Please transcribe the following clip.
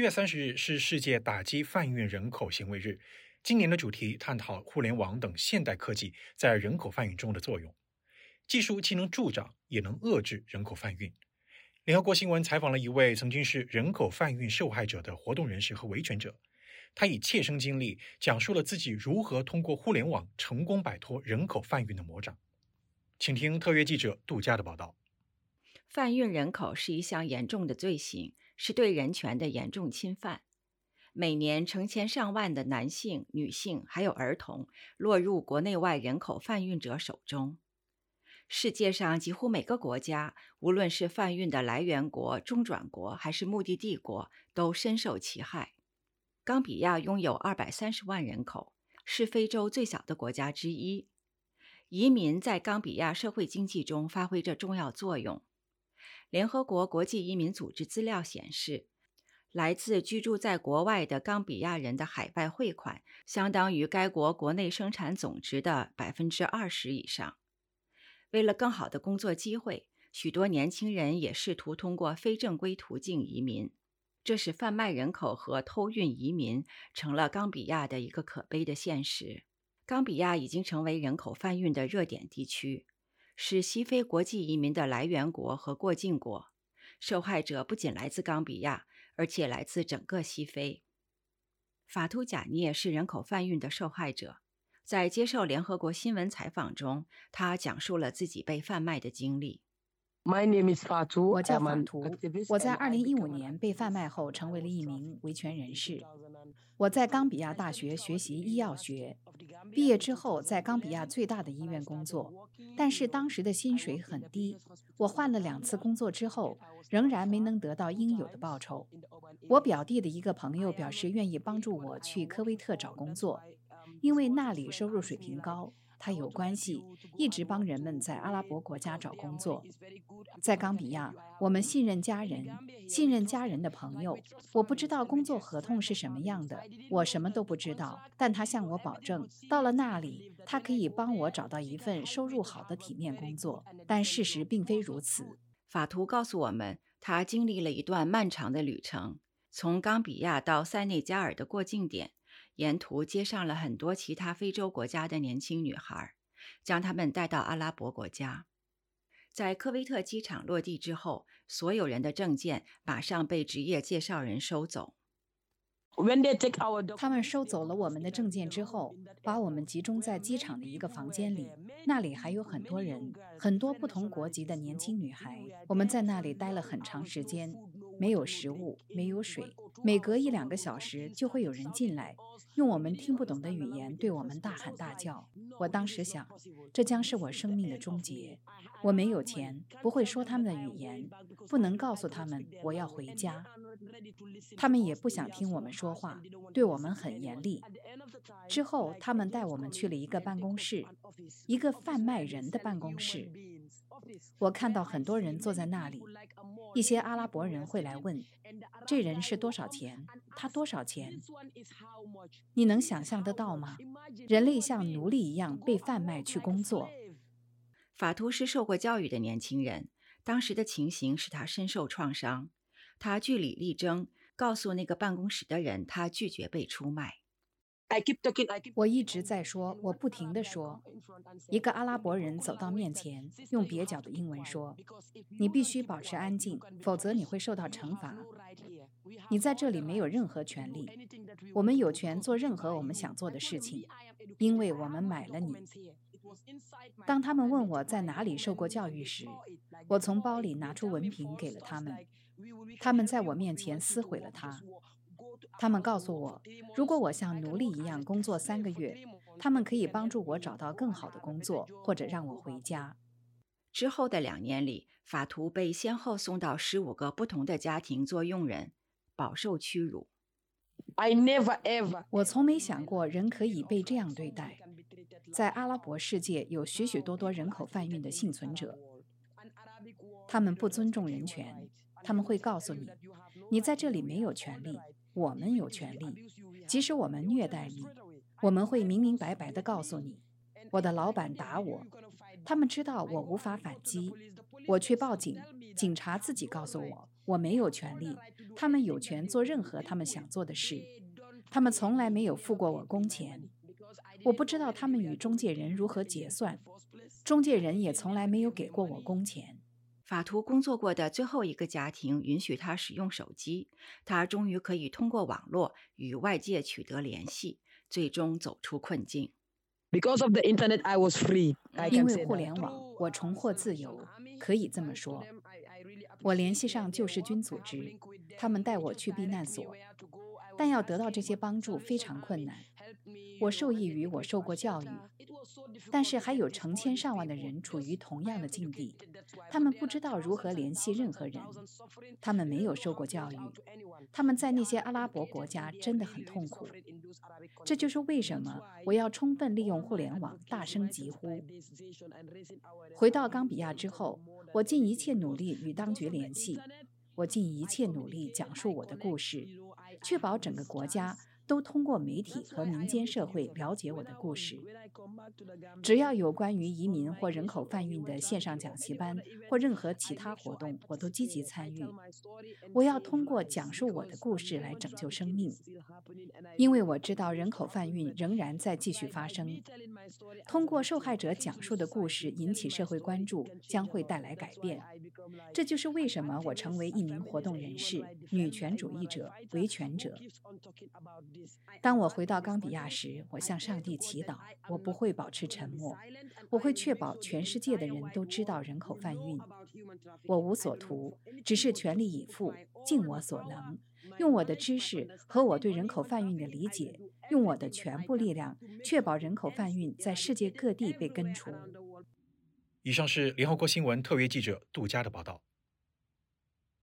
七月三十日是世界打击贩运人口行为日。今年的主题探讨互联网等现代科技在人口贩运中的作用。技术既能助长，也能遏制人口贩运。联合国新闻采访了一位曾经是人口贩运受害者的活动人士和维权者，他以切身经历讲述了自己如何通过互联网成功摆脱人口贩运的魔掌。请听特约记者杜佳的报道。贩运人口是一项严重的罪行。是对人权的严重侵犯。每年成千上万的男性、女性还有儿童落入国内外人口贩运者手中。世界上几乎每个国家，无论是贩运的来源国、中转国还是目的地国，都深受其害。冈比亚拥有二百三十万人口，是非洲最小的国家之一。移民在冈比亚社会经济中发挥着重要作用。联合国国际移民组织资料显示，来自居住在国外的冈比亚人的海外汇款相当于该国国内生产总值的百分之二十以上。为了更好的工作机会，许多年轻人也试图通过非正规途径移民，这使贩卖人口和偷运移民成了冈比亚的一个可悲的现实。冈比亚已经成为人口贩运的热点地区。是西非国际移民的来源国和过境国，受害者不仅来自冈比亚，而且来自整个西非。法图贾涅是人口贩运的受害者，在接受联合国新闻采访中，他讲述了自己被贩卖的经历。My name is Fatu. 我叫法图。我在2015年被贩卖后，成为了一名维权人士。我在冈比亚大学学习医药学，毕业之后在冈比亚最大的医院工作，但是当时的薪水很低。我换了两次工作之后，仍然没能得到应有的报酬。我表弟的一个朋友表示愿意帮助我去科威特找工作，因为那里收入水平高。他有关系，一直帮人们在阿拉伯国家找工作。在冈比亚，我们信任家人，信任家人的朋友。我不知道工作合同是什么样的，我什么都不知道。但他向我保证，到了那里，他可以帮我找到一份收入好的体面工作。但事实并非如此。法图告诉我们，他经历了一段漫长的旅程，从冈比亚到塞内加尔的过境点。沿途接上了很多其他非洲国家的年轻女孩，将她们带到阿拉伯国家。在科威特机场落地之后，所有人的证件马上被职业介绍人收走。他们收走了我们的证件之后，把我们集中在机场的一个房间里，那里还有很多人，很多不同国籍的年轻女孩。我们在那里待了很长时间，没有食物，没有水，每隔一两个小时就会有人进来，用我们听不懂的语言对我们大喊大叫。我当时想，这将是我生命的终结。我没有钱，不会说他们的语言，不能告诉他们我要回家。他们也不想听我们说话，对我们很严厉。之后，他们带我们去了一个办公室，一个贩卖人的办公室。我看到很多人坐在那里，一些阿拉伯人会来问：“这人是多少钱？他多少钱？”你能想象得到吗？人类像奴隶一样被贩卖去工作。法图是受过教育的年轻人，当时的情形使他深受创伤。他据理力争，告诉那个办公室的人，他拒绝被出卖。我一直在说，我不停地说。一个阿拉伯人走到面前，用蹩脚的英文说：“你必须保持安静，否则你会受到惩罚。你在这里没有任何权利。我们有权做任何我们想做的事情，因为我们买了你。”当他们问我在哪里受过教育时，我从包里拿出文凭给了他们。他们在我面前撕毁了它。他们告诉我，如果我像奴隶一样工作三个月，他们可以帮助我找到更好的工作，或者让我回家。之后的两年里，法图被先后送到十五个不同的家庭做佣人，饱受屈辱。I never ever，我从没想过人可以被这样对待。在阿拉伯世界，有许许多多人口贩运的幸存者，他们不尊重人权。他们会告诉你，你在这里没有权利，我们有权利。即使我们虐待你，我们会明明白白地告诉你。我的老板打我，他们知道我无法反击，我去报警，警察自己告诉我，我没有权利，他们有权做任何他们想做的事。他们从来没有付过我工钱，我不知道他们与中介人如何结算，中介人也从来没有给过我工钱。法图工作过的最后一个家庭允许他使用手机，他终于可以通过网络与外界取得联系，最终走出困境。Because of the internet, I was free. I 因为互联网，我重获自由，可以这么说。我联系上救世军组织，他们带我去避难所，但要得到这些帮助非常困难。我受益于我受过教育，但是还有成千上万的人处于同样的境地，他们不知道如何联系任何人，他们没有受过教育，他们在那些阿拉伯国家真的很痛苦。这就是为什么我要充分利用互联网，大声疾呼。回到冈比亚之后，我尽一切努力与当局联系，我尽一切努力讲述我的故事，确保整个国家都通过媒体和民间社会了解我的故事。只要有关于移民或人口贩运的线上讲习班或任何其他活动，我都积极参与。我要通过讲述我的故事来拯救生命，因为我知道人口贩运仍然在继续发生。通过受害者讲述的故事引起社会关注，将会带来改变。这就是为什么我成为一名活动人士、女权主义者、维权者。当我回到冈比亚时，我向上帝祈祷，我不会保持沉默，我会确保全世界的人都知道人口贩运。我无所图，只是全力以赴，尽我所能，用我的知识和我对人口贩运的理解，用我的全部力量，确保人口贩运在世界各地被根除。以上是联合国新闻特约记者杜佳的报道。